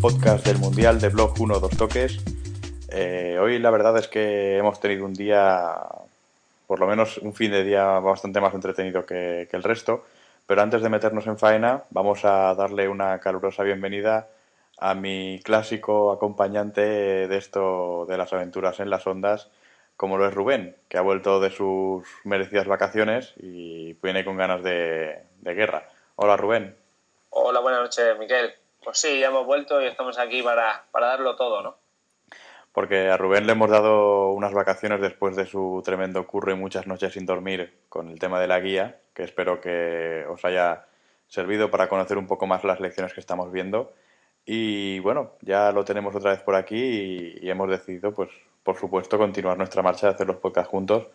podcast del Mundial de Blog 1 Dos Toques. Eh, hoy la verdad es que hemos tenido un día, por lo menos un fin de día bastante más entretenido que, el resto, pero antes de meternos en faena vamos a darle una calurosa bienvenida a mi clásico acompañante de esto de las aventuras en las ondas, como lo es Rubén, que ha vuelto de sus merecidas vacaciones y viene con ganas de, de guerra. Hola Rubén. Hola, buenas noches, Miguel. Pues sí, ya hemos vuelto y estamos aquí para, para darlo todo, ¿no? Porque a Rubén le hemos dado unas vacaciones después de su tremendo curro y muchas noches sin dormir con el tema de la guía, que espero que os haya servido para conocer un poco más las lecciones que estamos viendo. Y bueno, ya lo tenemos otra vez por aquí y, y hemos decidido, pues, por supuesto, continuar nuestra marcha de hacer los podcasts juntos,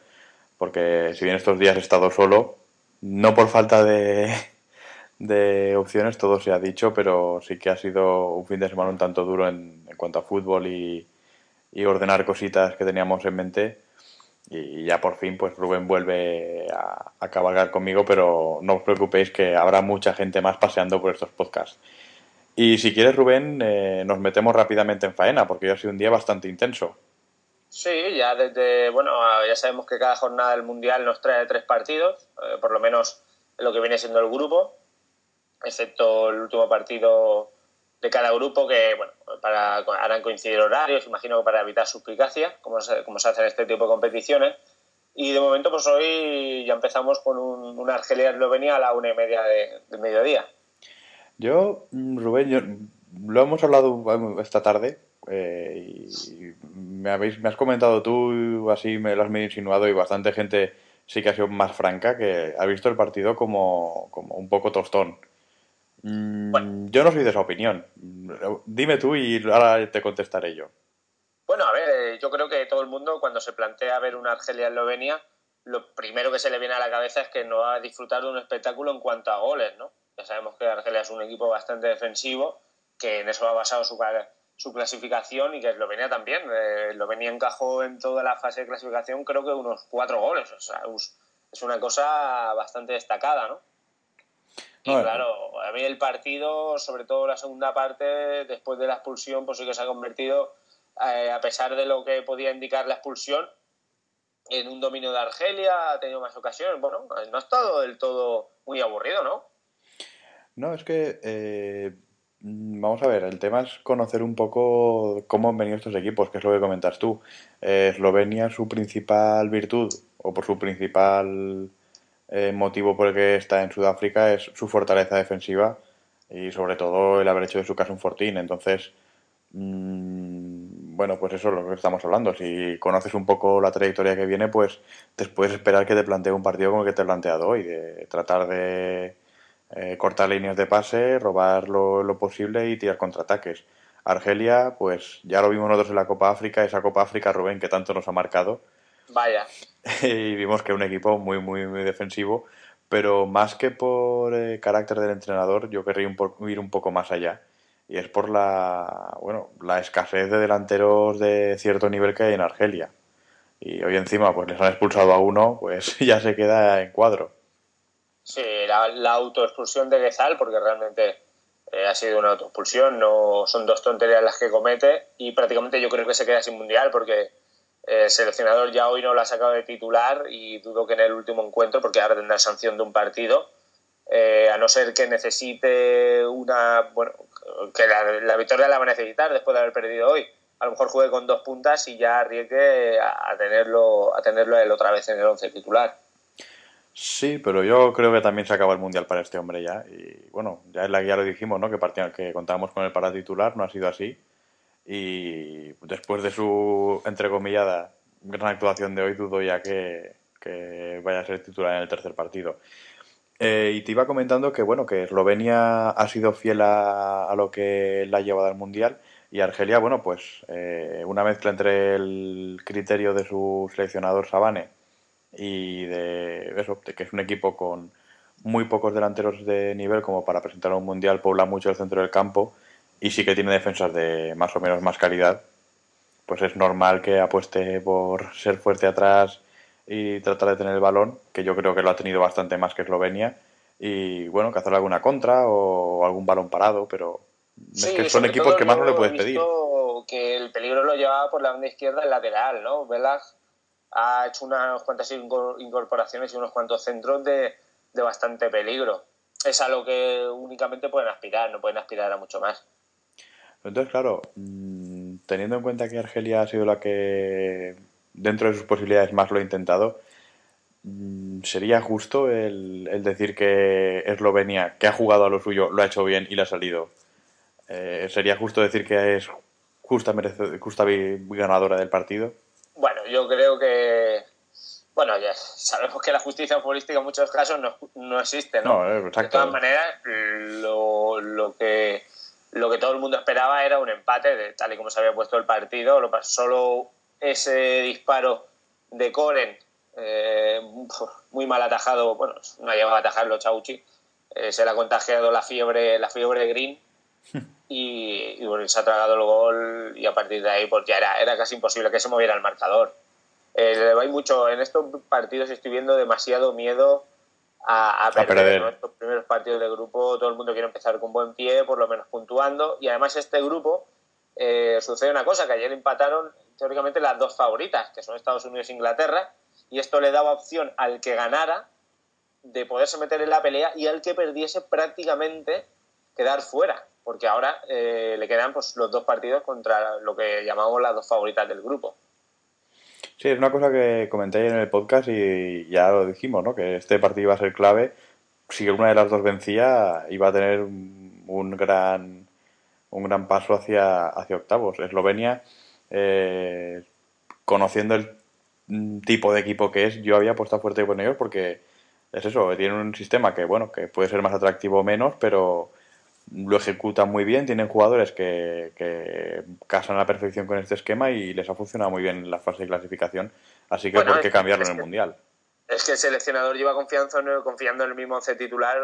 porque si bien estos días he estado solo, no por falta de, de opciones, todo se ha dicho, pero sí que ha sido un fin de semana un tanto duro en, en cuanto a fútbol y, ordenar cositas que teníamos en mente. Y ya por fin, pues Rubén vuelve a, a, cabalgar conmigo, pero no os preocupéis que habrá mucha gente más paseando por estos podcasts. Y si quieres, Rubén, eh, nos metemos rápidamente en faena, porque hoy ha sido un día bastante intenso. Sí, ya desde, bueno, ya sabemos que cada jornada del Mundial nos trae tres partidos, eh, por lo menos lo que viene siendo el grupo excepto el último partido de cada grupo que bueno para harán coincidir horarios imagino que para evitar suspicacia como se, como se hace en este tipo de competiciones. Y de momento pues hoy ya empezamos con un, una Argelia Eslovenia a la una y media de, mediodía. Yo Rubén lo hemos hablado esta tarde eh, y me habéis me has comentado tú así me lo has insinuado y bastante gente sí que ha sido más franca que ha visto el partido como, como un poco tostón bueno. Yo no soy de esa opinión. Dime tú y ahora te contestaré yo. Bueno, a ver, eh, yo creo que todo el mundo cuando se plantea ver una Argelia-Eslovenia, lo primero que se le viene a la cabeza es que no va a disfrutar de un espectáculo en cuanto a goles, ¿no? Ya sabemos que Argelia es un equipo bastante defensivo, que en eso ha basado su, su clasificación y que Eslovenia también. Eh, Eslovenia encajó en toda la fase de clasificación creo que unos cuatro goles, o sea, es una cosa bastante destacada, ¿no? Y claro, a mí el partido, sobre todo la segunda parte, después de la expulsión, pues sí que se ha convertido, eh, a pesar de lo que podía indicar la expulsión, en un dominio de Argelia, ha tenido más ocasiones. Bueno, no ha estado del todo muy aburrido, ¿no? No, es que, eh, vamos a ver, el tema es conocer un poco cómo han venido estos equipos, que es lo que comentas tú. Eh, Eslovenia, su principal virtud, o por su principal eh, motivo por el que está en Sudáfrica es su fortaleza defensiva y sobre todo el haber hecho de su caso un fortín. Entonces, mmm, bueno, pues eso es lo que estamos hablando. Si conoces un poco la trayectoria que viene, pues te puedes esperar que te plantee un partido como el que te he planteado hoy, de tratar de eh, cortar líneas de pase, robar lo, lo posible y tirar contraataques. Argelia, pues ya lo vimos nosotros en la Copa África, esa Copa África, Rubén, que tanto nos ha marcado Vaya. y vimos que un equipo muy, muy, muy defensivo, pero más que por eh, carácter del entrenador, yo querría un ir un poco más allá. Y es por la, bueno, la escasez de delanteros de cierto nivel que hay en Argelia. Y hoy encima pues les han expulsado a uno, pues ya se queda en cuadro. Sí, la, la autoexpulsión de Gezal, porque realmente eh, ha sido una autoexpulsión, no son dos tonterías las que comete y prácticamente yo creo que se queda sin mundial porque el seleccionador ya hoy no lo ha sacado de titular y dudo que en el último encuentro, porque ahora tendrá sanción de un partido, eh, a no ser que necesite una. Bueno, que la, la, victoria la va a necesitar después de haber perdido hoy. A lo mejor juegue con dos puntas y ya arriesgue a, tenerlo, a tenerlo él otra vez en el once titular. Sí, pero yo creo que también se acaba el mundial para este hombre ya. Y bueno, ya guía lo dijimos, ¿no? Que, partía, que contábamos con él para titular, no ha sido así y después de su entrecomillada gran actuación de hoy dudo ya que, que vaya a ser titular en el tercer partido. Eh, y te iba comentando que bueno que Eslovenia ha sido fiel a, a, lo que la ha llevado al mundial y Argelia bueno pues eh, una mezcla entre el criterio de su seleccionador Sabane y de eso que es un equipo con muy pocos delanteros de nivel como para presentar un mundial pobla mucho el centro del campo y sí que tiene defensas de más o menos más calidad, pues es normal que apueste por ser fuerte atrás y tratar de tener el balón, que yo creo que lo ha tenido bastante más que Eslovenia, y bueno, que hacer alguna contra o algún balón parado, pero es que son equipos que más no le puedes pedir. Que el peligro lo llevaba por la banda izquierda el lateral, ¿no? Velag ha hecho unas cuantas incorporaciones y unos cuantos centros de, de bastante peligro. Es a lo que únicamente pueden aspirar, no pueden aspirar a mucho más. Entonces, claro, mm, teniendo en cuenta que Argelia ha sido la que dentro de sus posibilidades más lo ha intentado, mm, ¿sería justo el, decir que Eslovenia, que ha jugado a lo suyo, lo ha hecho bien y le ha salido? Eh, ¿Sería justo decir que es justa, justa ganadora del partido? Bueno, yo creo que bueno, ya sabemos que la justicia futbolística en muchos casos no, no existe, ¿no? Eh, de todas maneras, lo, lo, que lo que todo el mundo esperaba era un empate, de, tal y como se había puesto el partido. Lo, solo ese disparo de Coren, eh, muy mal atajado, bueno, no ha llegado a atajarlo Chauchi, eh, se le ha contagiado la fiebre, la fiebre green y, y se ha tragado el gol y a partir de ahí pues ya era, era casi imposible que se moviera el marcador. Eh, hay mucho, en estos partidos estoy viendo demasiado miedo a, perder. Estos primeros partidos de grupo, todo el mundo quiere empezar con buen pie, por lo menos puntuando. Y además, este grupo eh, sucede una cosa: que ayer empataron teóricamente las dos favoritas, que son Estados Unidos e Inglaterra, y esto le daba opción al que ganara de poderse meter en la pelea y al que perdiese prácticamente quedar fuera, porque ahora eh, le quedan pues, los dos partidos contra lo que llamamos las dos favoritas del grupo. Sí, es una cosa que comenté en el podcast y ya lo dijimos, ¿no? Que este partido iba a ser clave. Si una de las dos vencía, iba a tener un gran, un gran paso hacia, hacia octavos. Eslovenia, eh, conociendo el tipo de equipo que es, yo había apostado fuerte con ellos porque es eso, tienen un sistema que, bueno, que puede ser más atractivo o menos, pero lo ejecutan muy bien, tienen jugadores que, que, casan a la perfección con este esquema y les ha funcionado muy bien la fase de clasificación, así que ¿por qué cambiarlo en el Mundial? Es que el seleccionador lleva confianza, confiando en el mismo once titular,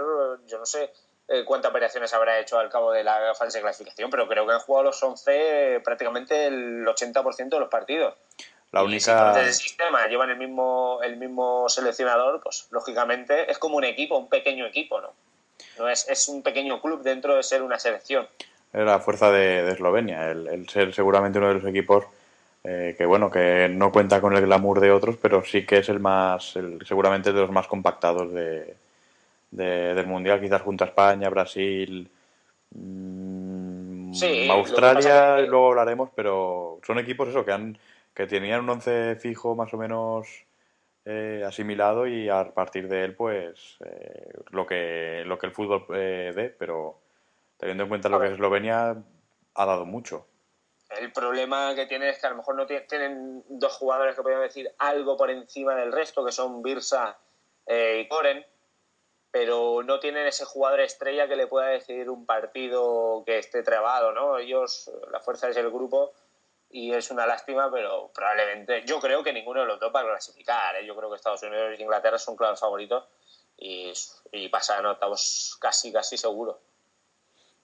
yo no sé eh, cuántas operaciones habrá hecho al cabo de la fase de clasificación, pero creo que han jugado los 11 prácticamente el 80% de los partidos. La única... Y si sistema llevan el mismo, el mismo seleccionador, pues lógicamente es como un equipo, un pequeño equipo, ¿no? No es, es un pequeño club dentro de ser una selección. Es la fuerza de, Eslovenia, el, ser seguramente uno de los equipos eh, que bueno que no cuenta con el glamour de otros, pero sí que es el más, seguramente de los más compactados de, del mundial, quizás junto a España, Brasil, mm, Australia, luego hablaremos, pero son equipos eso que han que tenían un once fijo más o menos eh, asimilado y a partir de él pues eh, lo que lo que el fútbol eh, dé pero teniendo en cuenta lo que es Eslovenia ha dado mucho. El problema que tiene es que a lo mejor no tienen dos jugadores que podrían decir algo por encima del resto que son Birsa y Koren pero no tienen ese jugador estrella que le pueda decidir un partido que esté trabado no ellos la fuerza es el grupo y es una lástima, pero probablemente yo creo que ninguno de los dos va a clasificar. ¿eh? Yo creo que Estados Unidos e Inglaterra son claros favoritos y, y pasan octavos casi, casi seguro.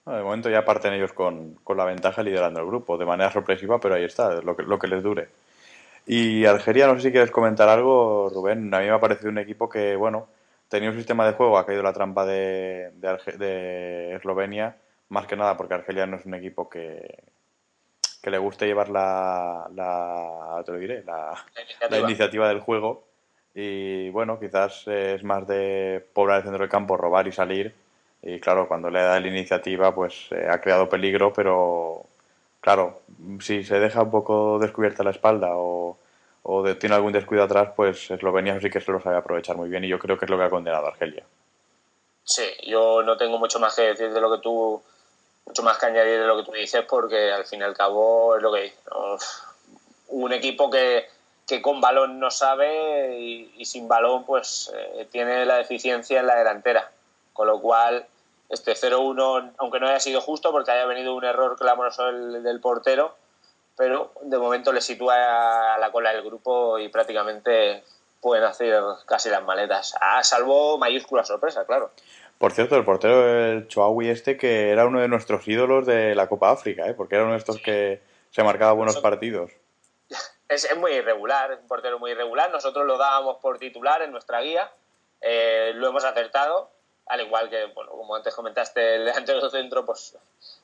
de momento ya parten ellos con, con, la ventaja liderando el grupo, de manera sorpresiva, pero ahí está, lo que, lo que les dure. Y Algeria, no sé si quieres comentar algo, Rubén. A mí me ha parecido un equipo que, bueno, tenía un sistema de juego, ha caído la trampa de, de, de Eslovenia, más que nada porque Argelia no es un equipo que, que le guste llevar la, la te lo diré, la, iniciativa. del juego. Y bueno, quizás es más de poblar el centro del campo, robar y salir. Y claro, cuando le da la iniciativa, pues eh, ha creado peligro, pero claro, si se deja un poco descubierta la espalda o, o tiene algún descuido atrás, pues Eslovenia sí que se lo sabe aprovechar muy bien y yo creo que es lo que ha condenado a Argelia. Sí, yo no tengo mucho más que decir de lo que tú mucho más que añadir de lo que tú dices porque al fin y al cabo es lo que un equipo que, que, con balón no sabe y, sin balón pues eh, tiene la deficiencia en la delantera. Con lo cual este 0-1, aunque no haya sido justo porque haya venido un error clamoroso del, del portero, pero de momento le sitúa a la cola del grupo y prácticamente pueden hacer casi las maletas. A salvo mayúscula sorpresa, claro. Por cierto, el portero del Choawi este que era uno de nuestros ídolos de la Copa África, ¿eh? porque era uno de estos que se marcaba buenos partidos. Es, muy irregular, un portero muy irregular. Nosotros lo dábamos por titular en nuestra guía, eh, lo hemos acertado. al igual que, bueno, como antes comentaste, el delantero centro, pues,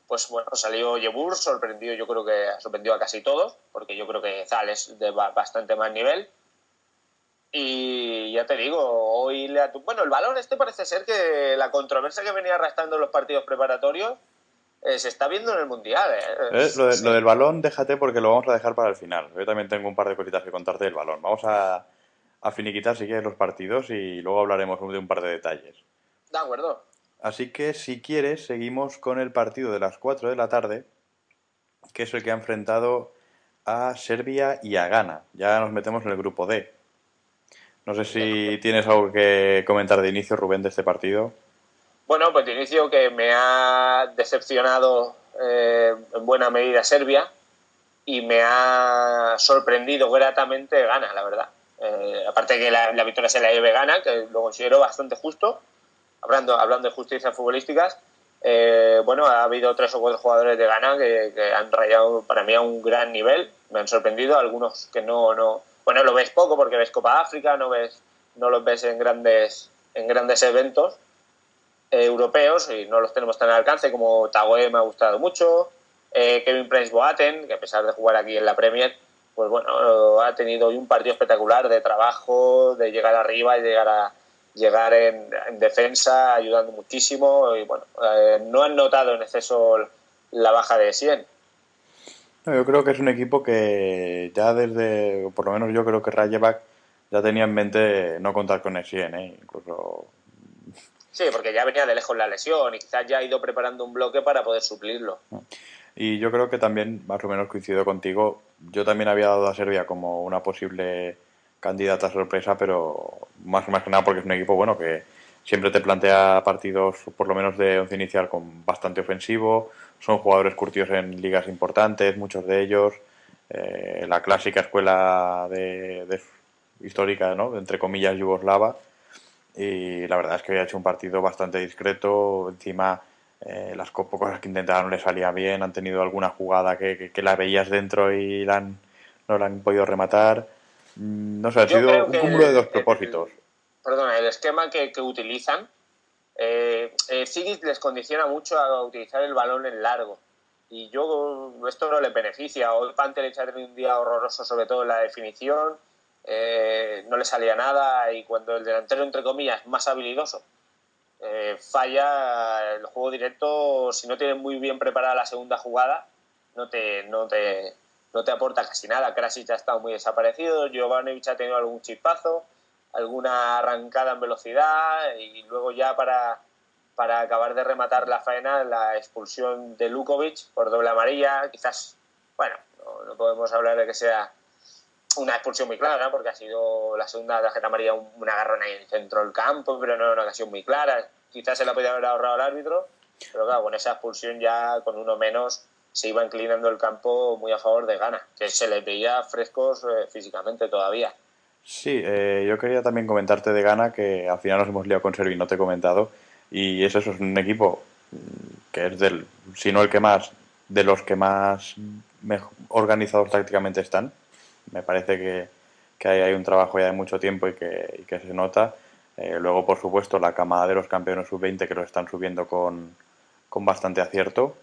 pues bueno, salió Yebur, sorprendido, yo creo que sorprendió a casi todos, porque yo creo que Zal es de bastante más nivel. Y ya te digo, hoy le Bueno, el balón este parece ser que la controversia que venía arrastrando en los partidos preparatorios eh, se está viendo en el Mundial. ¿eh? Eh, lo, del balón, déjate porque lo vamos a dejar para el final. Yo también tengo un par de cositas que contarte del balón. Vamos a, a finiquitar si quieres los partidos y luego hablaremos de un par de detalles. De acuerdo. Así que si quieres, seguimos con el partido de las 4 de la tarde, que es el que ha enfrentado a Serbia y a Ghana. Ya nos metemos en el grupo D. No sé si tienes algo que comentar de inicio, Rubén, de este partido. Bueno, pues de inicio que me ha decepcionado eh, en buena medida Serbia y me ha sorprendido gratamente Ghana, la verdad. Eh, aparte que la, victoria se la lleve Ghana, que lo considero bastante justo, hablando, hablando de justicias futbolísticas, eh, bueno, ha habido tres o cuatro jugadores de Ghana que, que, han rayado para mí a un gran nivel, me han sorprendido, algunos que no, no, bueno, lo ves poco porque ves Copa África, no ves, no los ves en grandes, en grandes eventos eh, europeos y no los tenemos tan al alcance como Tagoe me ha gustado mucho, eh, Kevin Prince Boaten, que a pesar de jugar aquí en la Premier, pues bueno, ha tenido un partido espectacular de trabajo, de llegar arriba y llegar a llegar en, defensa, ayudando muchísimo y bueno, eh, no han notado en exceso la baja de 100 yo creo que es un equipo que ya desde, por lo menos yo creo que Rayevac ya tenía en mente no contar con Essien, ¿eh? incluso... Sí, porque ya venía de lejos la lesión y quizás ya ha ido preparando un bloque para poder suplirlo. Y yo creo que también, más o menos coincido contigo, yo también había dado a Serbia como una posible candidata sorpresa, pero más, más que nada porque es un equipo bueno que siempre te plantea partidos, por lo menos de once inicial, con bastante ofensivo, son jugadores curtidos en ligas importantes, muchos de ellos. Eh, la clásica escuela de, histórica, ¿no? entre comillas, yugoslava. Y la verdad es que había hecho un partido bastante discreto. Encima, eh, las cosas que intentaron le salían bien. Han tenido alguna jugada que, que, la veías dentro y la no la han podido rematar. Mm, no sé, ha sido un cúmulo de dos propósitos. perdona, el esquema que, que utilizan eh, eh les condiciona mucho a utilizar el balón en largo. Y yo, esto no le beneficia. Hoy Pante le echa un día horroroso, sobre todo en la definición. Eh, no le salía nada. Y cuando el delantero, entre comillas, más habilidoso, eh, falla el juego directo, si no tiene muy bien preparada la segunda jugada, no te, no te, no te aporta casi nada. Krasic ha estado muy desaparecido. Giovanni ha tenido algún chispazo alguna arrancada en velocidad y luego ya para, para acabar de rematar la faena la expulsión de Lukovic por doble amarilla. Quizás, bueno, no, podemos hablar de que sea una expulsión muy clara, porque ha sido la segunda tarjeta amarilla un, agarrón ahí en el centro del campo, pero no una ocasión muy clara. Quizás se la podía haber ahorrado al árbitro, pero claro, con esa expulsión ya con uno menos se iba inclinando el campo muy a favor de Gana, que se les veía frescos eh, físicamente todavía. Sí, eh, yo quería también comentarte de Gana que al final nos hemos liado con Servi, no te he comentado. Y es eso, es un equipo que es del, si no el que más, de los que más organizados tácticamente están. Me parece que, que hay, un trabajo ya de mucho tiempo y que, que se nota. Eh, luego, por supuesto, la camada de los campeones sub-20 que lo están subiendo con, con bastante acierto.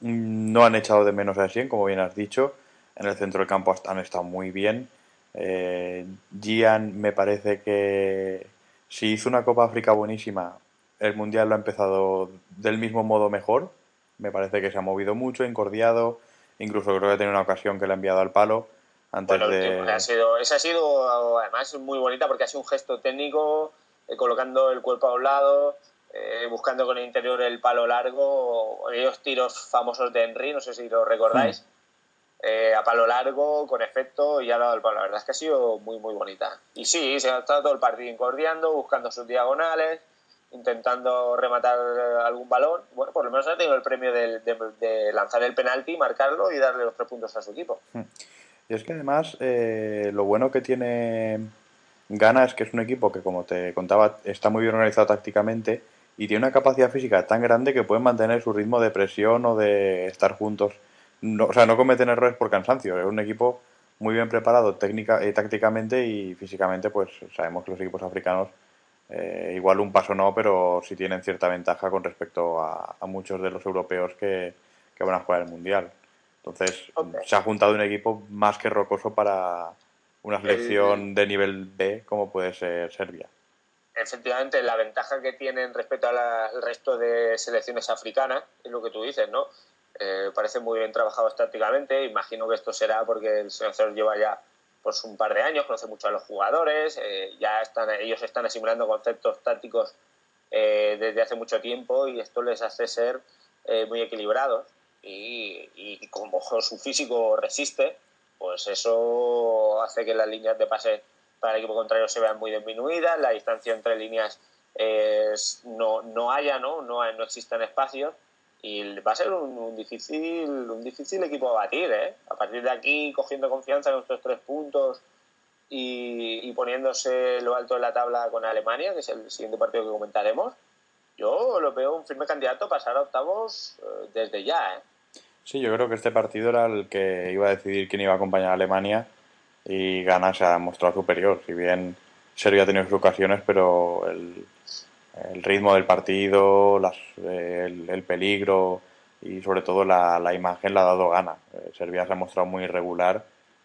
Mm, no han echado de menos a 100, como bien has dicho. En el centro del campo han estado muy bien eh, Gian me parece que si hizo una Copa África buenísima, el Mundial lo ha empezado del mismo modo mejor. Me parece que se ha movido mucho, encordiado, incluso creo que ha tenido una ocasión que le ha enviado al palo. Antes de... ha sido, esa ha sido además muy bonita porque ha sido un gesto técnico, eh, colocando el cuerpo a un lado, eh, buscando con el interior el palo largo, aquellos tiros famosos de Henry, no sé si lo recordáis. Hmm. Eh, a palo largo, con efecto, y ha dado el palo. La verdad es que ha sido muy, muy bonita. Y sí, se ha estado todo el partido incordiando, buscando sus diagonales, intentando rematar algún balón. Bueno, por lo menos ha tenido el premio de, lanzar el penalti, marcarlo y darle los tres puntos a su equipo. Hmm. Y es que además, eh, lo bueno que tiene Gana es que es un equipo que, como te contaba, está muy bien organizado tácticamente y tiene una capacidad física tan grande que pueden mantener su ritmo de presión o de estar juntos no, o sea, no cometen errores por cansancio. Es un equipo muy bien preparado técnica, eh, tácticamente y físicamente, pues sabemos que los equipos africanos eh, igual un paso no, pero sí tienen cierta ventaja con respecto a, muchos de los europeos que, van a jugar el Mundial. Entonces, se ha juntado un equipo más que rocoso para una selección de nivel B como puede ser Serbia. Efectivamente, la ventaja que tienen respecto al resto de selecciones africanas es lo que tú dices, ¿no? Eh, parece muy bien trabajado estáticamente. Imagino que esto será porque el seleccionador lleva ya pues un par de años, conoce mucho a los jugadores, eh, ya están, ellos están asimilando conceptos tácticos eh, desde hace mucho tiempo y esto les hace ser eh, muy equilibrados y, como su físico resiste, pues eso hace que las líneas de pase para el equipo contrario se vean muy disminuidas, la distancia entre líneas no, no haya, ¿no? No, no existan espacios y va a ser un, difícil un difícil equipo a batir ¿eh? a partir de aquí cogiendo confianza en nuestros tres puntos y, poniéndose lo alto de la tabla con Alemania que es el siguiente partido que comentaremos yo lo veo un firme candidato a pasar a octavos eh, desde ya ¿eh? sí yo creo que este partido era el que iba a decidir quién iba a acompañar a Alemania y Ghana se ha superior si bien Serbia ha tenido sus ocasiones pero el el ritmo del partido, el, peligro y sobre todo la, imagen la ha dado gana. Eh, Serbia se ha mostrado muy irregular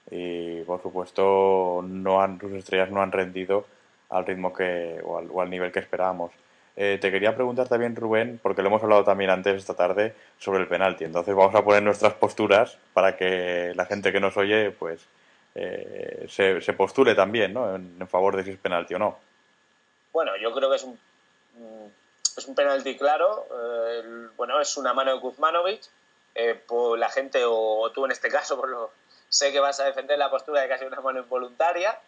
y por supuesto no han, sus estrellas no han rendido al ritmo que o al, nivel que esperábamos. Eh, te quería preguntar también, Rubén, porque lo hemos hablado también antes esta tarde, sobre el penalti. Entonces vamos a poner nuestras posturas para que la gente que nos oye pues eh, se, postule también ¿no? en, en favor de si es penalti o no. Bueno, yo creo que es un es un penalti claro. Eh, bueno, es una mano de Kuzmanovic. Eh, por la gente, o, tú en este caso, por lo, sé que vas a defender la postura de que ha sido una mano involuntaria,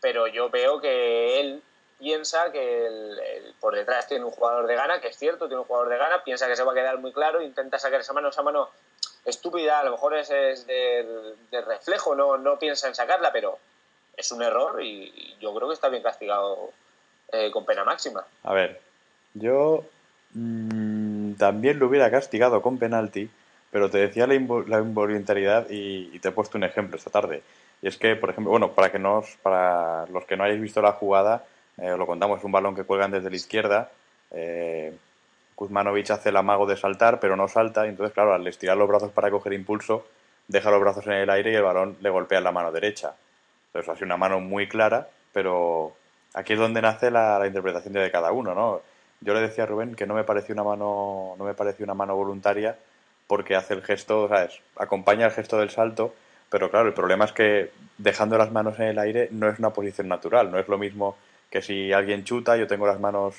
pero yo veo que él piensa que por detrás tiene un jugador de gana, que es cierto, tiene un jugador de gana, piensa que se va a quedar muy claro, intenta sacar esa mano, esa mano estúpida, a lo mejor es, de, reflejo, no, no piensa en sacarla, pero es un error y yo creo que está bien castigado eh, con pena máxima. A ver, yo mm, también lo hubiera castigado con penalti, pero te decía la, involuntariedad y, te he puesto un ejemplo esta tarde. Y es que, por ejemplo, bueno, para que nos, para los que no hayáis visto la jugada, eh, lo contamos, es un balón que cuelgan desde la izquierda. Eh, hace el amago de saltar, pero no salta, y entonces, claro, al estirar los brazos para coger impulso, deja los brazos en el aire y el balón le golpea en la mano derecha. Entonces, ha sido una mano muy clara, pero aquí es donde nace la, interpretación de cada uno, ¿no? Yo le decía a Rubén que no me pareció una mano, no me pareció una mano voluntaria porque hace el gesto, ¿sabes? Acompaña el gesto del salto, pero claro, el problema es que dejando las manos en el aire no es una posición natural, no es lo mismo que si alguien chuta, yo tengo las manos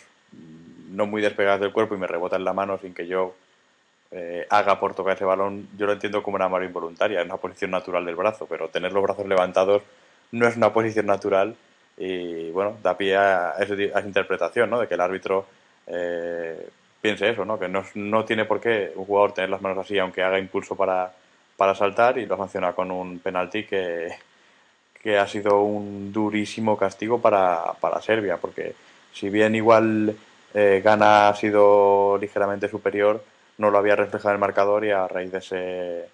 no muy despegadas del cuerpo y me rebota en la mano sin que yo eh, haga por tocar ese balón, yo lo entiendo como una mano involuntaria, es una posición natural del brazo, pero tener los brazos levantados no es una posición natural y bueno, da pie a, esa, interpretación, ¿no? De que el árbitro eh, piense eso, ¿no? Que no, no, tiene por qué un jugador tener las manos así aunque haga impulso para, para saltar y lo sanciona con un penalti que, que ha sido un durísimo castigo para, para Serbia, porque si bien igual eh, Gana ha sido ligeramente superior, no lo había reflejado el marcador y a raíz de ese,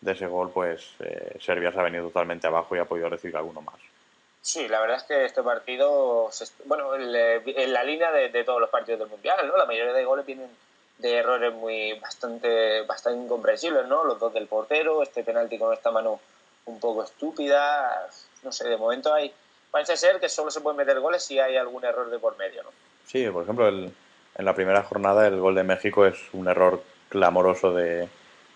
de ese gol, pues eh, Serbia se ha venido totalmente abajo y ha podido recibir alguno más. Sí, la verdad es que este partido, bueno, en la línea de, todos los partidos del Mundial, ¿no? La mayoría de goles vienen de errores muy bastante, bastante incomprensibles, ¿no? Los dos del portero, este penalti con esta mano un poco estúpida, no sé, de momento hay, parece ser que solo se pueden meter goles si hay algún error de por medio, ¿no? Sí, por ejemplo, en la primera jornada el gol de México es un error clamoroso de,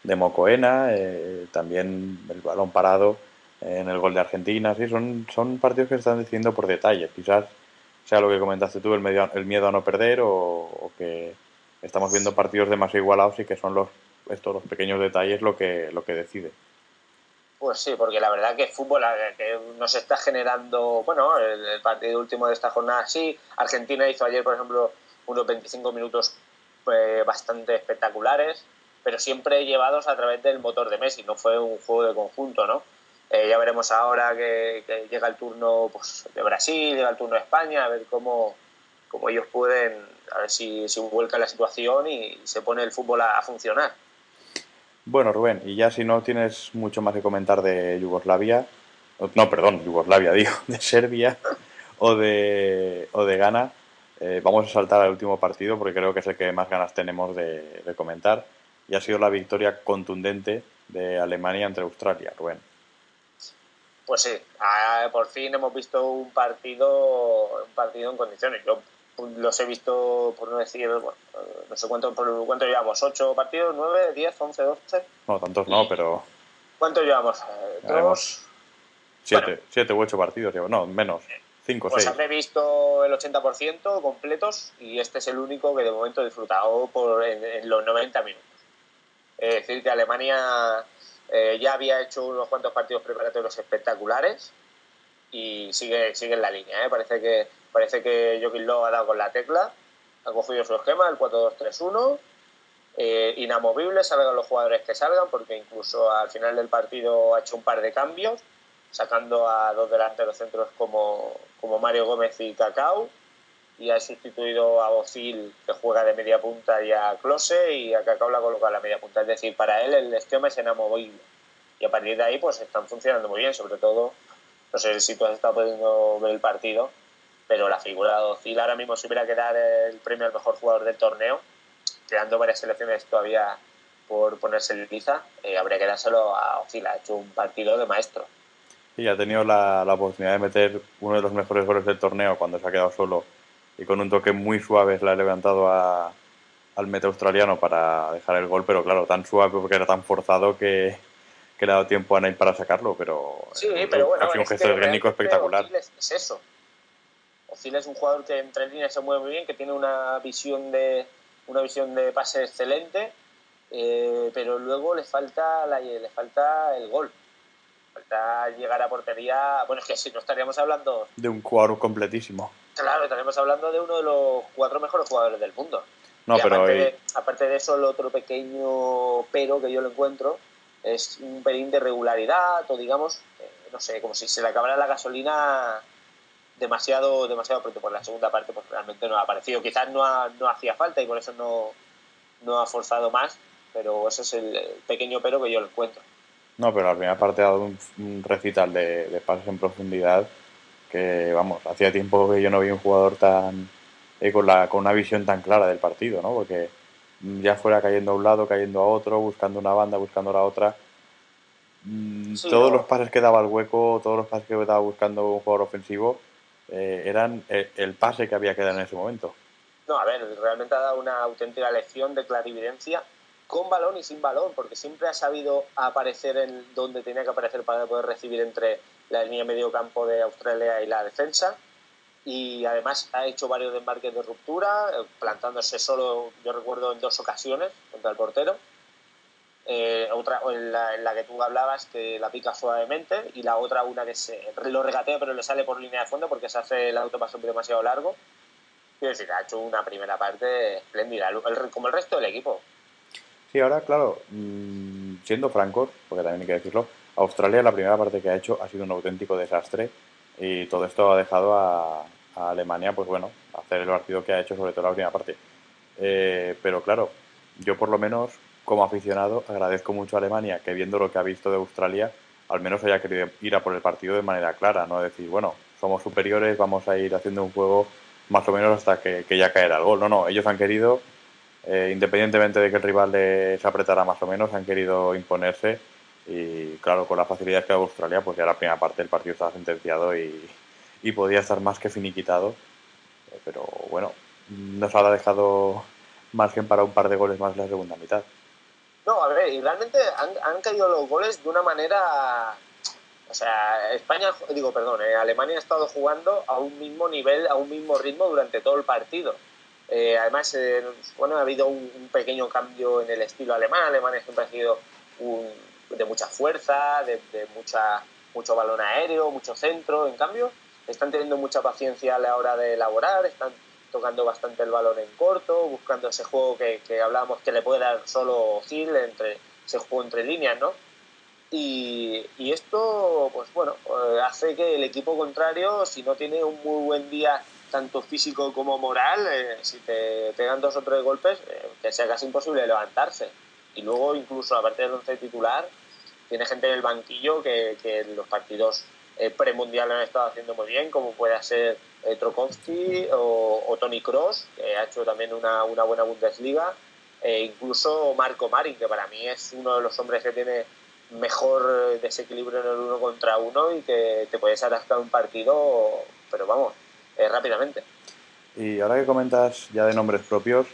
de Mocoena, eh, también el balón parado en el gol de Argentina, sí, son, son partidos que se están decidiendo por detalles. Quizás sea lo que comentaste tú, el, medio, el miedo a no perder o, que estamos viendo partidos demasiado igualados y que son los, estos los pequeños detalles lo que, lo que decide. Pues sí, porque la verdad que el fútbol eh, que nos está generando, bueno, el, partido último de esta jornada sí, Argentina hizo ayer, por ejemplo, unos 25 minutos pues, bastante espectaculares, pero siempre llevados a través del motor de Messi, no fue un juego de conjunto, ¿no? Eh, ya veremos ahora que, llega el turno pues, de Brasil, llega el turno de España, a ver cómo, cómo ellos pueden, a ver si, si vuelca la situación y se pone el fútbol a, funcionar. Bueno, Rubén, y ya si no tienes mucho más que comentar de Yugoslavia, no, perdón, Yugoslavia, digo, de Serbia o de, o de Ghana, Eh, vamos a saltar al último partido porque creo que es el que más ganas tenemos de, comentar y ha sido la victoria contundente de Alemania ante Australia, Rubén. Pues sí, por fin hemos visto un partido, un partido en condiciones. Yo los he visto, por no decir, no sé cuánto, por, cuánto llevamos, ¿ocho partidos? ¿Nueve? ¿Diez? ¿Once? ¿Doce? No, tantos no, pero... ¿Cuánto llevamos? ¿Dos? Siete, siete u ocho partidos, no, menos. Cinco, pues seis. habré visto el 80% completos y este es el único que de momento he disfrutado por, en, los 90 minutos. Es decir, que Alemania eh, ya había hecho unos cuantos partidos preparatorios espectaculares y sigue, sigue en la línea. ¿eh? Parece que parece que Joaquín Lowe ha dado con la tecla, ha cogido su esquema, el 4-2-3-1, eh, inamovible, salgan los jugadores que salgan, porque incluso al final del partido ha hecho un par de cambios, sacando a dos delanteros centros como, como Mario Gómez y Cacao, y ha sustituido a Bocil, que juega de media punta, y a Close, y a Cacao la coloca la media punta. Es decir, para él el esquema es inamovible. Y a partir de ahí, pues están funcionando muy bien, sobre todo, no sé si tú has estado pudiendo ver el partido, pero la figura de Ozil ahora mismo si hubiera que dar el premio al mejor jugador del torneo, quedando varias selecciones todavía por ponerse en liza, eh, habría que dárselo a Ozil, ha hecho un partido de maestro. Sí, ha tenido la, la, oportunidad de meter uno de los mejores goles del torneo cuando se ha quedado solo y con un toque muy suave se la ha levantado a, al meta australiano para dejar el gol, pero claro, tan suave porque era tan forzado que, que le ha dado tiempo a Neil para sacarlo, pero, sí, pero bueno, un gesto técnico espectacular. es eso, Ozil es un jugador que entre líneas se mueve muy bien, que tiene una visión de una visión de pase excelente, eh, pero luego le falta la, le falta el gol. Falta llegar a portería. Bueno, es que si no estaríamos hablando. De un jugador completísimo. Claro, estaríamos hablando de uno de los cuatro mejores jugadores del mundo. No, pero aparte, de, aparte de eso, el otro pequeño pero que yo lo encuentro es un pelín de regularidad, o digamos, eh, no sé, como si se le acabara la gasolina demasiado, demasiado pronto. Por la segunda parte, pues realmente no ha aparecido. Quizás no, no hacía falta y por eso no, no ha forzado más, pero ese es el pequeño pero que yo lo encuentro. No, pero la primera parte ha dado un, recital de, de, pases en profundidad que, vamos, hacía tiempo que yo no vi un jugador tan eh, con, la, con una visión tan clara del partido, ¿no? Porque ya fuera cayendo a un lado, cayendo a otro, buscando una banda, buscando la otra. Mm, todos los pases que daba al hueco, todos los pases que daba buscando un jugador ofensivo, eh, eran eh, el, pase que había que dar en ese momento. No, a ver, realmente ha dado una auténtica lección de clarividencia con balón y sin balón, porque siempre ha sabido aparecer en donde tenía que aparecer para poder recibir entre la línea medio campo de Australia y la defensa. Y además ha hecho varios desmarques de ruptura, eh, plantándose solo, yo recuerdo, en dos ocasiones contra el portero. Eh, otra en la, que tú hablabas que la pica suavemente y la otra una que se lo regatea pero le sale por línea de fondo porque se hace el autopaso demasiado largo. Quiero decir ha hecho una primera parte espléndida como el resto del equipo. Sí ahora claro mm, siendo francos porque también hay que decirlo Australia la primera parte que ha hecho ha sido un auténtico desastre y todo esto ha dejado a, Alemania pues bueno hacer el partido que ha hecho sobre todo la primera parte eh, pero claro yo por lo menos como aficionado, agradezco mucho a Alemania que viendo lo que ha visto de Australia, al menos haya querido ir a por el partido de manera clara, no decir, bueno, somos superiores, vamos a ir haciendo un juego más o menos hasta que, ya caerá el gol. No, no, ellos han querido, eh, independientemente de que el rival les apretara más o menos, han querido imponerse y claro, con la facilidad que ha Australia, pues ya la primera parte del partido estaba sentenciado y, y podía estar más que finiquitado. Pero bueno, nos ha dejado margen para un par de goles más en la segunda mitad. No, a ver, y realmente han, caído los goles de una manera. O sea, España, digo, perdón, eh, Alemania ha estado jugando a un mismo nivel, a un mismo ritmo durante todo el partido. Eh, además, eh, bueno, ha habido un, pequeño cambio en el estilo alemán. Alemania siempre ha sido de mucha fuerza, de, mucha, mucho balón aéreo, mucho centro. En cambio, están teniendo mucha paciencia a la hora de elaborar, están tocando bastante el balón en corto, buscando ese juego que, que hablábamos que le puede dar solo Gil, entre, ese juego entre líneas, ¿no? Y, y, esto, pues bueno, eh, hace que el equipo contrario, si no tiene un muy buen día, tanto físico como moral, eh, si te pegan dos o tres golpes, eh, que sea casi imposible levantarse. Y luego, incluso, aparte del once titular, tiene gente en el banquillo que, que los partidos eh, premundial han estado haciendo muy bien, como puede ser eh, Trokowski o, Tony Cross, que ha hecho también una, una buena Bundesliga, e incluso Marco Marin, que para mí es uno de los hombres que tiene mejor desequilibrio en el uno contra uno y que te puedes atascar un partido, pero vamos, eh, rápidamente. Y ahora que comentas ya de nombres propios,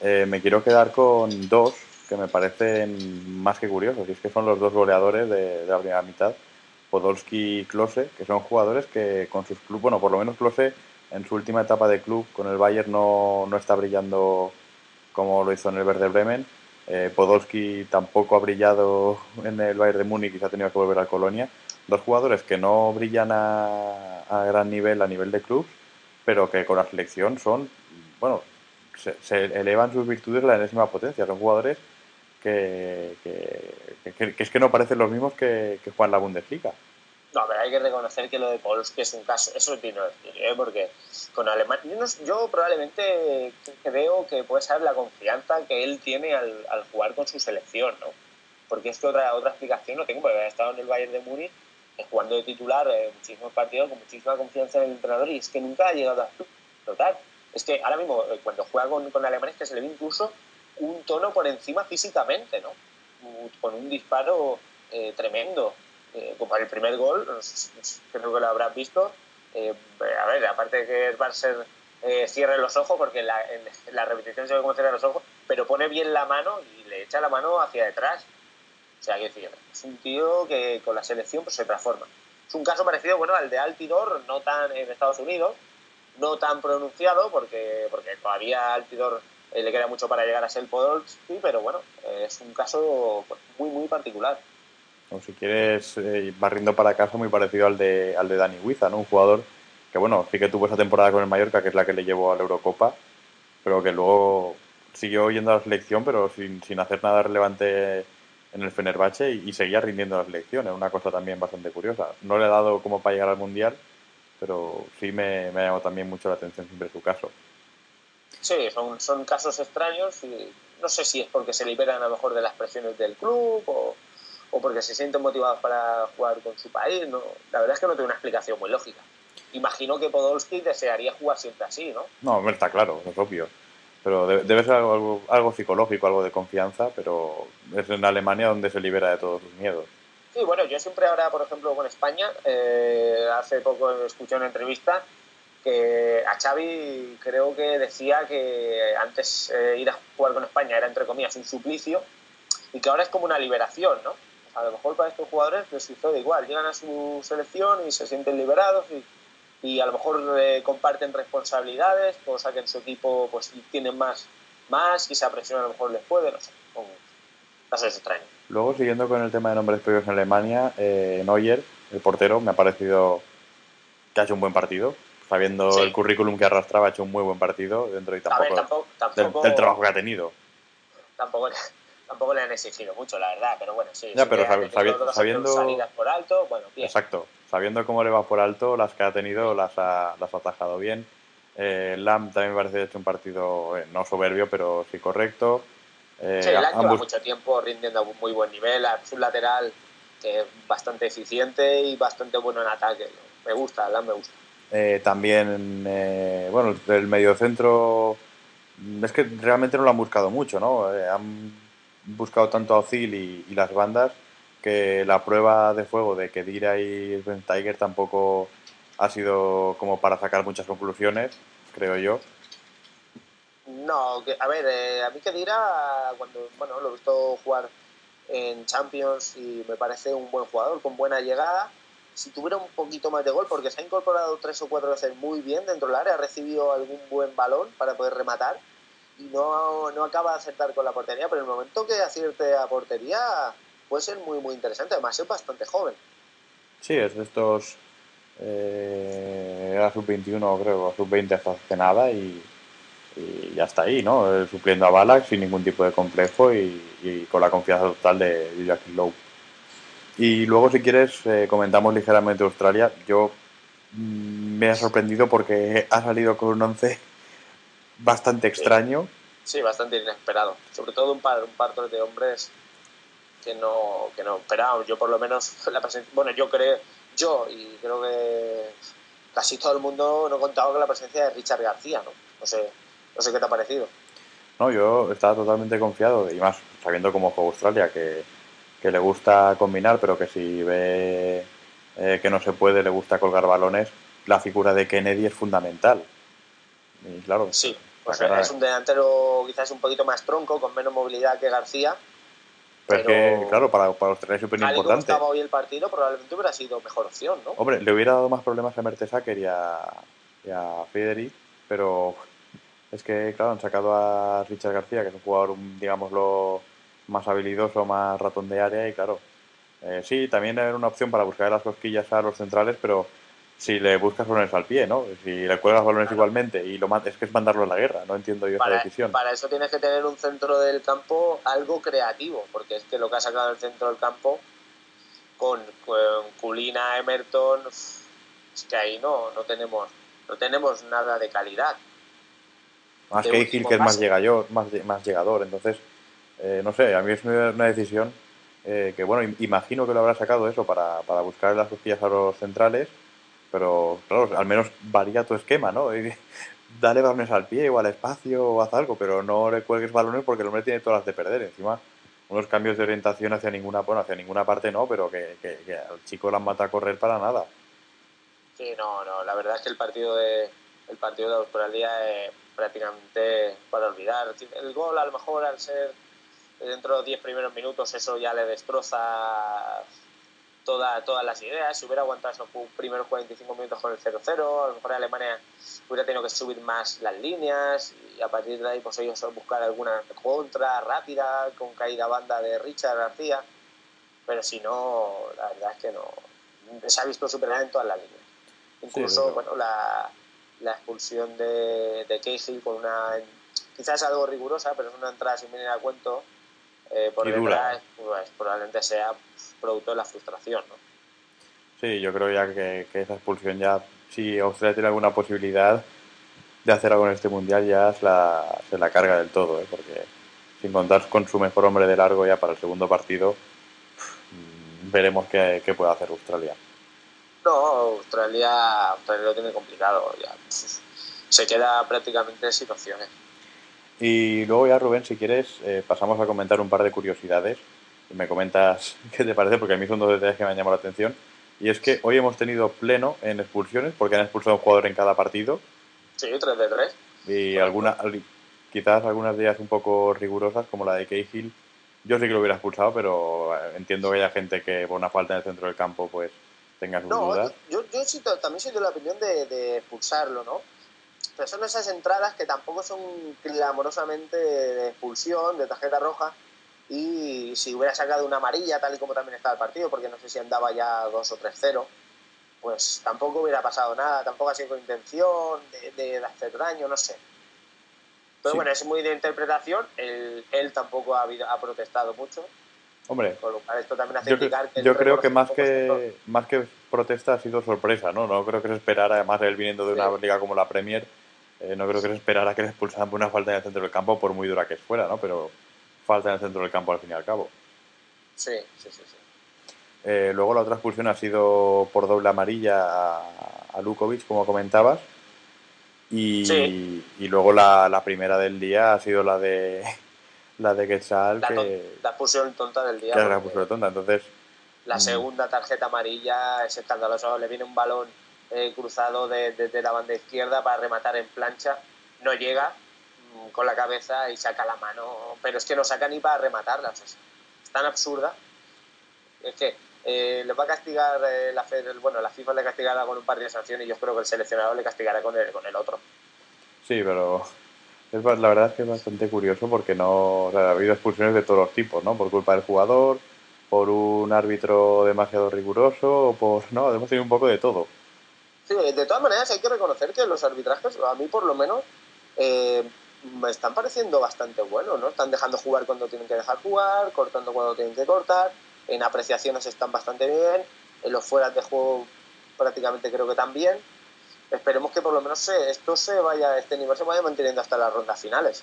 eh, me quiero quedar con dos que me parecen más que curiosos, y es que son los dos goleadores de, la primera mitad, Podolski y Klose, que son jugadores que con sus clubes, bueno, por lo menos Klose en su última etapa de club con el Bayern no, no está brillando como lo hizo en el Verde Bremen. Eh, Podolski tampoco ha brillado en el Bayern de Múnich y se ha tenido que volver a Colonia. Dos jugadores que no brillan a, a gran nivel, a nivel de club, pero que con la selección son, bueno, se, elevan sus virtudes a la enésima potencia. Son jugadores que, es que no parecen los mismos que, que juegan la Bundesliga. No, pero hay que reconocer que lo de Polski es un caso, eso que decir, ¿eh? porque con Alemania, yo, probablemente creo que puede ser la confianza que él tiene al, jugar con su selección, ¿no? Porque es que otra, otra explicación no tengo, porque ha estado en el Bayern de Múnich jugando de titular eh, muchísimos partidos con muchísima confianza en el entrenador y es que nunca ha llegado a explotar. Es que ahora mismo, eh, cuando juega con, con Alemania, es que se le ve incluso un tono por encima físicamente, ¿no? Con un disparo eh, tremendo. como el primer gol, creo que lo habrás visto. a ver, aparte de que Barcer cierre los ojos, porque la, en la repetición se ve cómo cierra los ojos, pero pone bien la mano y le echa la mano hacia detrás o sea, decir, es un tío que con la selección pues, se transforma. Es un caso parecido bueno, al de Altidor, no tan en Estados Unidos, no tan pronunciado, porque, porque todavía Altidor eh, le queda mucho para llegar a ser Podolski, pero bueno, eh, es un caso muy, muy particular. O si quieres, eh, barriendo para casa, muy parecido al de, al de Dani Huiza, ¿no? Un jugador que, bueno, sí que tuvo esa temporada con el Mallorca, que es la que le llevó a la Eurocopa, pero que luego siguió yendo a la selección, pero sin, sin hacer nada relevante en el Fenerbahce y, seguía rindiendo las lecciones, una cosa también bastante curiosa. No le he dado como para llegar al Mundial, pero sí me, me ha llamado también mucho la atención siempre su caso. Sí, son, son casos extraños y no sé si es porque se liberan a lo mejor de las presiones del club o, o porque se sienten motivados para jugar con su país. No, la verdad es que no tengo una explicación muy lógica. Imagino que Podolski desearía jugar siempre así, ¿no? No, está claro, es obvio pero debe, ser algo, algo, psicológico, algo de confianza, pero es en Alemania donde se libera de todos sus miedos. Sí, bueno, yo siempre ahora, por ejemplo, con España, eh, hace poco escuché una entrevista que a Xavi creo que decía que antes eh, ir a jugar con España era, entre comillas, un suplicio y que ahora es como una liberación, ¿no? a lo mejor para estos jugadores les sucede igual, llegan a su selección y se sienten liberados y y a lo mejor eh, comparten responsabilidades, cosa que en su equipo pues tienen más, más esa presión a lo mejor les puede, no sé, son casos extraños. Luego, siguiendo con el tema de nombres propios en Alemania, eh, Neuer, el portero, me ha parecido que ha hecho un buen partido. Sabiendo el currículum que arrastraba, ha hecho un muy buen partido dentro y tampoco, del, trabajo que ha tenido. Tampoco, tampoco le han exigido mucho, la verdad, pero bueno, sí. Ya, pero sabiendo. Salidas por alto, bueno, bien. Exacto sabiendo cómo le va por alto, las que ha tenido las ha, las ha atajado bien. Eh, Lam también me parece hecho un partido eh, no soberbio, pero sí correcto. Eh, sí, Lam lleva mucho tiempo rindiendo a un muy buen nivel. Es un lateral que es bastante eficiente y bastante bueno en ataque. Me gusta, Lam me gusta. Eh, también, bueno, el mediocentro es que realmente no lo han buscado mucho, ¿no? han buscado tanto a Ozil y, las bandas que la prueba de fuego de que Dira y Ben Tiger tampoco ha sido como para sacar muchas conclusiones, creo yo. No, a ver, eh, a mí que Dira, cuando bueno, lo he visto jugar en Champions y me parece un buen jugador, con buena llegada. Si tuviera un poquito más de gol, porque se ha incorporado tres o cuatro veces muy bien dentro del área, ha recibido algún buen balón para poder rematar y no, no acaba de acertar con la portería, pero en el momento que acierte a portería, puede ser muy, muy interesante. Además, es bastante joven. Sí, es de estos. Eh, era sub-21, creo, sub-20 hasta hace nada y, ya está ahí, ¿no? Supliendo a Balak sin ningún tipo de complejo y, con la confianza total de, Joaquín Lowe. Y luego, si quieres, eh, comentamos ligeramente Australia. Yo mm, me ha sorprendido porque ha salido con un 11 bastante extraño. Sí, bastante inesperado. Sobre todo un par, un par de hombres que no, que no esperábamos. Yo por lo menos, la bueno, yo creo, yo y creo que casi todo el mundo no contaba con la presencia de Richard García, ¿no? No sé, no sé qué te ha parecido. No, yo estaba totalmente confiado, y más sabiendo cómo juega Australia, que, que le gusta combinar, pero que si ve eh, que no se puede, le gusta colgar balones, la figura de Kennedy es fundamental. Y claro, sí, pues es un delantero quizás un poquito más tronco, con menos movilidad que García. Pero, que, claro, para, para Australia es súper importante. estaba hoy el partido, probablemente hubiera sido mejor opción, ¿no? Hombre, le hubiera dado más problemas a Mertesacker y a, y a Federic, pero es que, claro, han sacado a Richard García, que es un jugador, digámoslo, más habilidoso, más ratón de área, y claro, eh, sí, también era una opción para buscar las cosquillas a los centrales, pero si le buscas balones al pie, ¿no? Si le cuelgas balones igualmente y lo es que es mandarlo a la guerra, no entiendo yo esa decisión. Para eso tienes que tener un centro del campo algo creativo, porque es que lo que ha sacado el centro del campo con, con Culina, Emerton, es que ahí no, no tenemos no tenemos nada de calidad. Más que Hill, que es más llegador, más, más llegador. Entonces, eh, no sé, a mí es una decisión eh, que, bueno, imagino que lo habrá sacado eso para, para buscar las cosquillas a los centrales, pero, claro, al menos varía tu esquema, ¿no? dale balones al pie o al espacio o haz algo, pero no le cuelgues balones porque el hombre tiene todas las de perder. Encima, unos cambios de orientación hacia ninguna, bueno, hacia ninguna parte no, pero que, que, al chico la mata a correr para nada. Sí, no, no, la verdad es que el partido de, el partido de Australia es prácticamente para olvidar. El gol, a lo mejor, al ser dentro de los 10 primeros minutos, eso ya le destroza toda, todas las ideas. Si hubiera aguantado esos primeros 45 minutos con el 0-0, a lo mejor Alemania hubiera tenido que subir más las líneas y a partir de ahí, pues ellos buscar alguna contra rápida con caída banda de Richard García. Pero si no, la verdad es que no. Se ha visto superar en todas las líneas. Incluso, bueno, la, la, expulsión de, de Cahill con una, quizás algo rigurosa, pero es una entrada sin venir a cuento, eh, por detrás, pues, probablemente sea producto de la frustración, ¿no? Sí, yo creo ya que, que, esa expulsión ya, si Australia tiene alguna posibilidad de hacer algo en este mundial, ya se la, se la carga del todo, ¿eh? porque sin contar con su mejor hombre de largo ya para el segundo partido, veremos qué, qué puede hacer Australia. No, Australia, Australia lo tiene complicado. Ya. Se queda prácticamente en situaciones. Y luego ya, Rubén, si quieres, eh, pasamos a comentar un par de curiosidades. Y me comentas qué te parece, porque a mí son dos detalles que me han llamado la atención. Y es que hoy hemos tenido pleno en expulsiones, porque han expulsado un jugador en cada partido. Sí, 3 de 3. Y alguna, quizás algunas de ellas un poco rigurosas, como la de Cahill. Yo sí que lo hubiera expulsado, pero eh, entiendo que haya gente que por una falta en el centro del campo, pues tengas no, Yo, yo también soy de la opinión de, de expulsarlo, ¿no? Pero son esas entradas que tampoco son clamorosamente de expulsión, de tarjeta roja, y si hubiera sacado una amarilla, tal y como también estaba el partido, porque no sé si andaba ya 2 o 3-0, pues tampoco hubiera pasado nada, tampoco ha sido con intención de, hacer daño, no sé. Pero bueno, es muy de interpretación, él, él tampoco ha, habido, ha protestado mucho, Hombre, esto también hace yo, que yo creo que más que más que protesta ha sido sorpresa, ¿no? No creo que se esperara, además él viniendo de una liga como la Premier, eh, no creo que se esperara que le expulsaran por una falta en el centro del campo, por muy dura que fuera, ¿no? Pero falta en el centro del campo al fin y al cabo. Sí, sí, sí. sí. Eh, luego la otra expulsión ha sido por doble amarilla a, a Lukovic, como comentabas. Y, y luego la, la primera del día ha sido la de la de Quetzal. La, que, la expulsión tonta del día. Que la expulsión tonta, entonces. La mm. segunda tarjeta amarilla es escandaloso. Le viene un balón eh, cruzado desde de, la banda izquierda para rematar en plancha. No llega mm, con la cabeza y saca la mano. Pero es que no saca ni para rematarla. es tan absurda. Es que eh, le va a castigar eh, la, bueno, la FIFA le castigará con un par de sanciones y yo creo que el seleccionador le castigará con el, con el otro. Sí, pero la verdad es que es bastante curioso porque no ha habido expulsiones de todos los tipos, ¿no? Por culpa del jugador, por un árbitro demasiado riguroso, o por. No, hemos tenido un poco de todo. Sí, de todas maneras hay que reconocer que los arbitrajes, a mí por lo menos, eh, me están pareciendo bastante buenos, ¿no? Están dejando jugar cuando tienen que dejar jugar, cortando cuando tienen que cortar, en apreciaciones están bastante bien, en los fueras de juego prácticamente creo que también esperemos que por lo menos esto se vaya, este nivel se vaya manteniendo hasta las rondas finales.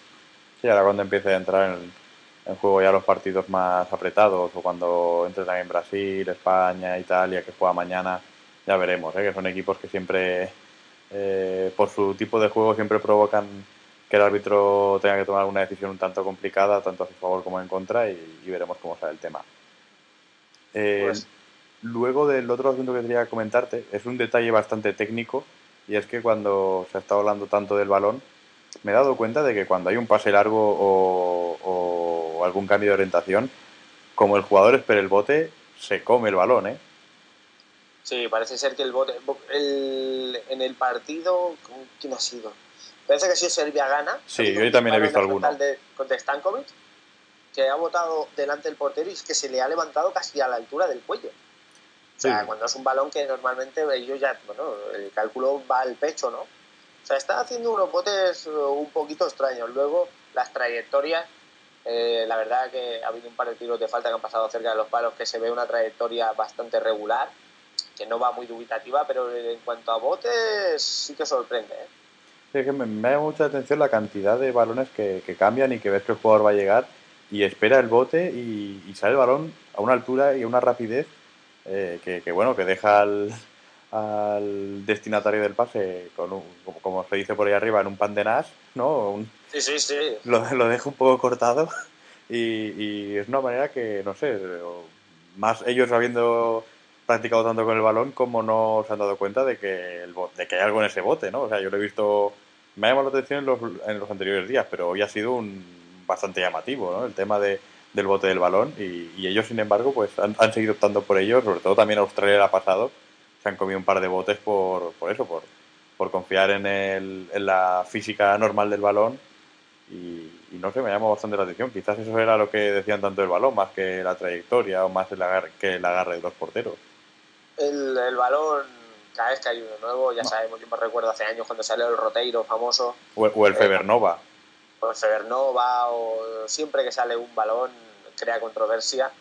Sí, ahora cuando empiece a entrar en, en, juego ya los partidos más apretados, o cuando entre también Brasil, España, Italia, que juega mañana, ya veremos, ¿eh? que son equipos que siempre, eh, por su tipo de juego, siempre provocan que el árbitro tenga que tomar una decisión un tanto complicada, tanto a su favor como en contra, y, veremos cómo sale el tema. Eh, pues luego del otro asunto que quería comentarte, es un detalle bastante técnico, y es que cuando se ha estado hablando tanto del balón, me he dado cuenta de que cuando hay un pase largo o, algún cambio de orientación, como el jugador espera el bote, se come el balón, ¿eh? Sí, parece ser que el bote. en el partido. ¿Quién ha sido? Parece que ha sido Serbia Gana. Sí, yo también he visto alguno. De, contra Stankovic, que ha votado delante del portero y es que se le ha levantado casi a la altura del cuello. O sea, cuando es un balón que normalmente ellos ya. Bueno, el cálculo va al pecho, ¿no? O sea, está haciendo unos botes uh, un poquito extraños. Luego, las trayectorias, eh, la verdad que ha habido un par de tiros de falta que han pasado cerca de los palos que se ve una trayectoria bastante regular, que no va muy dubitativa, pero en cuanto a botes sí que sorprende. ¿eh? Sí, es que me, me llama mucha atención la cantidad de balones que, cambian y que ves que el jugador va a llegar y espera el bote y, sale el balón a una altura y a una rapidez eh, que, que, bueno, que deja al, al destinatario del pase, con como, se dice por ahí arriba, en un pan de nas, ¿no? sí, sí, sí. Lo, lo dejo un poco cortado y, es una manera que, no sé, más ellos habiendo practicado tanto con el balón como no se han dado cuenta de que, el, de que hay algo en ese bote, ¿no? O sea, yo lo he visto, me ha llamado la atención en los, en los anteriores días, pero hoy ha sido un bastante llamativo, ¿no? El tema de, del bote del balón y, y ellos, sin embargo, pues han, han, seguido optando por ello, sobre todo también Australia ha pasado se han comido un par de botes por, por eso, por, por confiar en, el, en la física normal del balón y, no sé, me llamó bastante la atención. Quizás eso era lo que decían tanto del balón, más que la trayectoria o más el que el agarre de los porteros. El, el balón, cada vez que hay uno nuevo, ya sabemos, yo me recuerdo hace años cuando salió el Roteiro famoso. O, el eh, Febernova. O el Febernova, o siempre que sale un balón crea controversia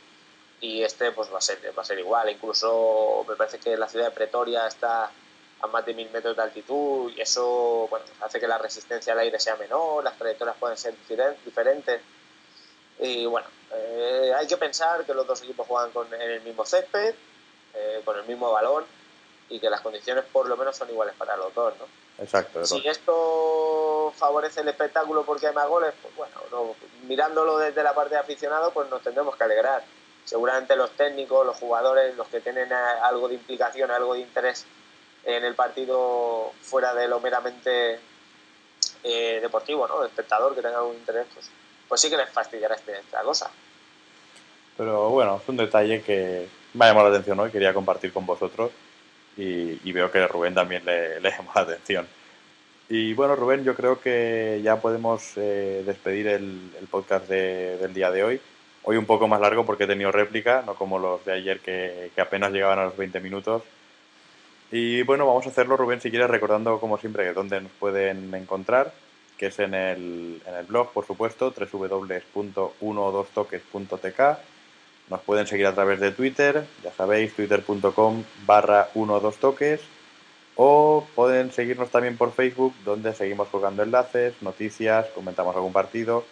y este pues va a ser, va a ser igual. Incluso me parece que la ciudad de Pretoria está a más de mil metros de altitud y eso bueno, hace que la resistencia al aire sea menor, las trayectorias pueden ser diferentes. Y bueno, eh, hay que pensar que los dos equipos juegan con, en el mismo césped, eh, con el mismo balón y que las condiciones por lo menos son iguales para los dos. ¿no? Exacto. Si esto favorece el espectáculo porque hay más goles, pues bueno, mirándolo desde la parte de aficionado, pues nos tendremos que alegrar seguramente los técnicos, los jugadores, los que tienen eh, algo de implicación, algo de interés en el partido fuera de lo meramente eh, deportivo, ¿no? El espectador que tenga algún interés, pues, pues sí que les fastidiará este, esta cosa. Pero bueno, es un detalle que me ha llamado la atención hoy, quería compartir con vosotros y, veo que Rubén también le, le llamó la atención. Y bueno, Rubén, yo creo que ya podemos eh, despedir el, podcast del día de hoy. Hoy un poco más largo porque he tenido réplica, no como los de ayer que, apenas llegaban a los 20 minutos. Y bueno, vamos a hacerlo, Rubén, si quieres, recordando como siempre dónde nos pueden encontrar, que es en el, en el blog, por supuesto, www.12toques.tk. Nos pueden seguir a través de Twitter, ya sabéis, twitter.com barra 12toques. O pueden seguirnos también por Facebook, donde seguimos colgando enlaces, noticias, comentamos algún partido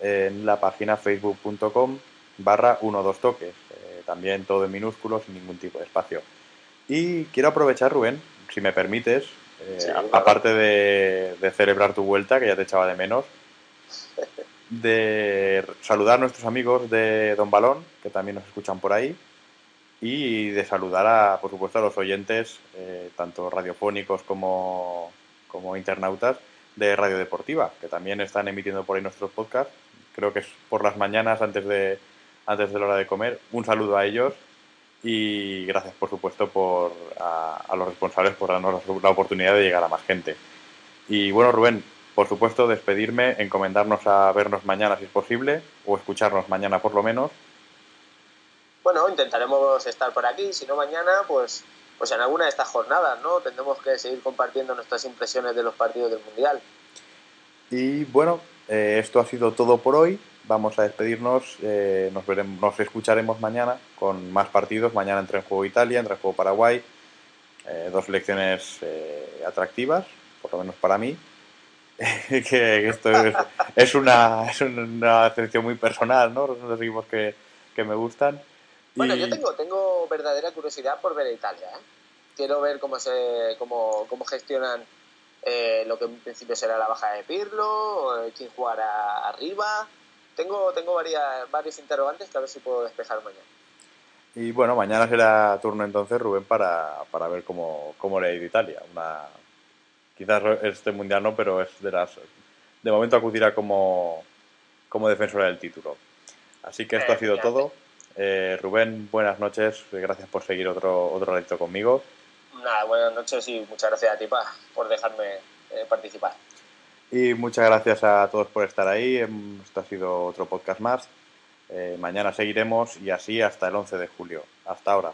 en la página facebook.com barra 12 toques. Eh, también todo en minúsculos, sin ningún tipo de espacio. Y quiero aprovechar, Rubén, si me permites, eh, aparte de, celebrar tu vuelta, que ya te echaba de menos, de saludar a nuestros amigos de Don Balón, que también nos escuchan por ahí, y de saludar, a, por supuesto, a los oyentes, eh, tanto radiofónicos como, como internautas, de Radio Deportiva, que también están emitiendo por ahí nuestros podcasts creo que es por las mañanas antes de, antes de la hora de comer. Un saludo a ellos y gracias, por supuesto, por, a, los responsables por darnos la oportunidad de llegar a más gente. Y bueno, Rubén, por supuesto, despedirme, encomendarnos a vernos mañana si es posible, o escucharnos mañana por lo menos. Bueno, intentaremos estar por aquí, si no mañana, pues, pues en alguna de estas jornadas, ¿no? Tendremos que seguir compartiendo nuestras impresiones de los partidos del Mundial. Y bueno, eh, esto ha sido todo por hoy. Vamos a despedirnos. Eh, nos, veremos, nos escucharemos mañana con más partidos. Mañana entre en juego Italia, entre en juego Paraguay. Eh, dos selecciones atractivas, por lo menos para mí. que esto es, una, es una selección muy personal, ¿no? Los equipos que, que me gustan. Bueno, yo tengo, tengo verdadera curiosidad por ver a Italia. quiero ver cómo, se, cómo, cómo gestionan eh, lo que en principio será la baja de Pirlo, eh, quién jugará arriba. Tengo, tengo varias, varios interrogantes que a ver si puedo despejar mañana. Y bueno, mañana será turno entonces, Rubén, para, para ver cómo, cómo le ha ido Italia. Una, quizás este mundial no, pero es de las. De momento acudirá como, como defensora del título. Así que esto ha sido todo. Eh, Rubén, buenas noches. Gracias por seguir otro, otro conmigo. Nada, buenas noches y muchas gracias a ti por dejarme eh, participar. Y muchas gracias a todos por estar ahí. Esto ha sido otro podcast más. Eh, mañana seguiremos y así hasta el 11 de julio. Hasta ahora.